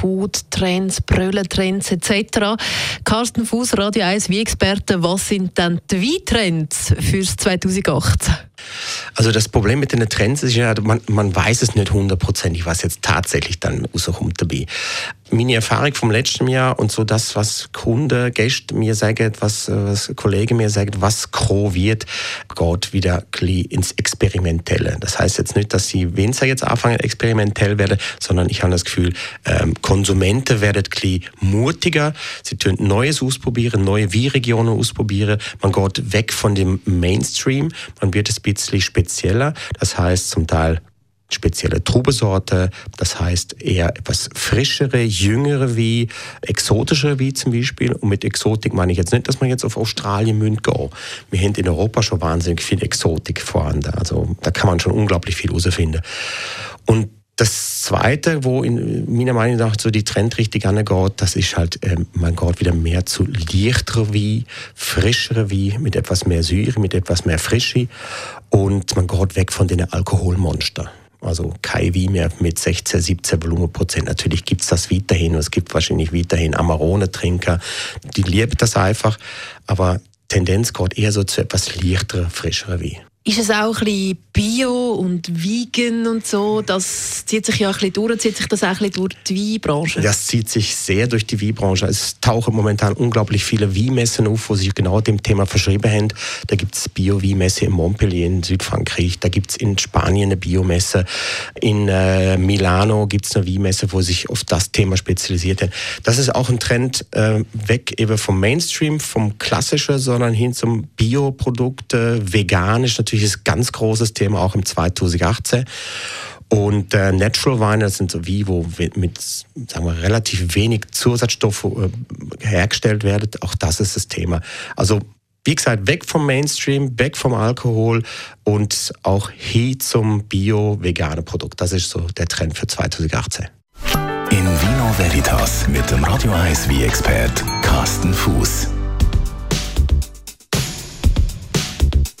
Foodtrends, Brüllentrends etc. Carsten Fuß, Radio 1 wie Experte, was sind denn die Weintrends fürs 2018? Also das Problem mit den Trends ist ja, man, man weiß es nicht hundertprozentig, was jetzt tatsächlich dann rauskommt dabei. Meine Erfahrung vom letzten Jahr und so das, was Kunde, Gäste mir sagen, was, was Kollegen mir sagen, was groß wird, geht wieder ins Experimentelle. Das heißt jetzt nicht, dass die Winzer jetzt anfangen experimentell werden, sondern ich habe das Gefühl, ähm, Konsumenten werden mutiger, sie tun Neues ausprobieren, neue Wie-Regionen ausprobieren, man geht weg von dem Mainstream, man wird ein bisschen spezieller, das heißt zum Teil spezielle Trubesorte, das heißt eher etwas frischere, jüngere wie exotischere wie zum Beispiel. Und mit Exotik meine ich jetzt nicht, dass man jetzt auf Australien münd geht. Wir haben in Europa schon wahnsinnig viel Exotik vorhanden. Also da kann man schon unglaublich viel herausfinden. Und das Zweite, wo in meiner Meinung nach so die Trendrichtung angeht, das ist halt, äh, man geht wieder mehr zu leichtere wie, frischere wie, mit etwas mehr Säure, mit etwas mehr Frische und man geht weg von den Alkoholmonster. Also kein Wein mehr mit 16, 17 Volumenprozent. Natürlich gibt es das weiterhin und es gibt wahrscheinlich weiterhin Amarone-Trinker, die lieben das einfach, aber Tendenz geht eher so zu etwas leichtere, frischere Wein. Ist es auch ein bisschen Bio und Vegan und so? Das zieht sich ja ein bisschen durch. Zieht sich das auch ein bisschen durch die Weinbranche? Das zieht sich sehr durch die Weinbranche. Es tauchen momentan unglaublich viele Weinmessen auf, wo sich genau dem Thema verschrieben haben. Da gibt es Bio-Weinmesse in Montpellier in Südfrankreich. Da gibt es in Spanien eine Biomesse. In äh, Milano gibt es eine Weinmesse, wo sich auf das Thema spezialisiert haben. Das ist auch ein Trend äh, weg eben vom Mainstream, vom Klassischen, sondern hin zum Bioprodukt. Äh, vegan ist natürlich natürlich ein ganz großes Thema auch im 2018. Und äh, Natural Weine, das sind so wie, wo mit sagen wir, relativ wenig Zusatzstoffe äh, hergestellt werden. Auch das ist das Thema. Also wie gesagt, weg vom Mainstream, weg vom Alkohol und auch hin zum bio-veganen Produkt. Das ist so der Trend für 2018. In Vino Veritas mit dem Radio 1 wie expert Carsten Fuß.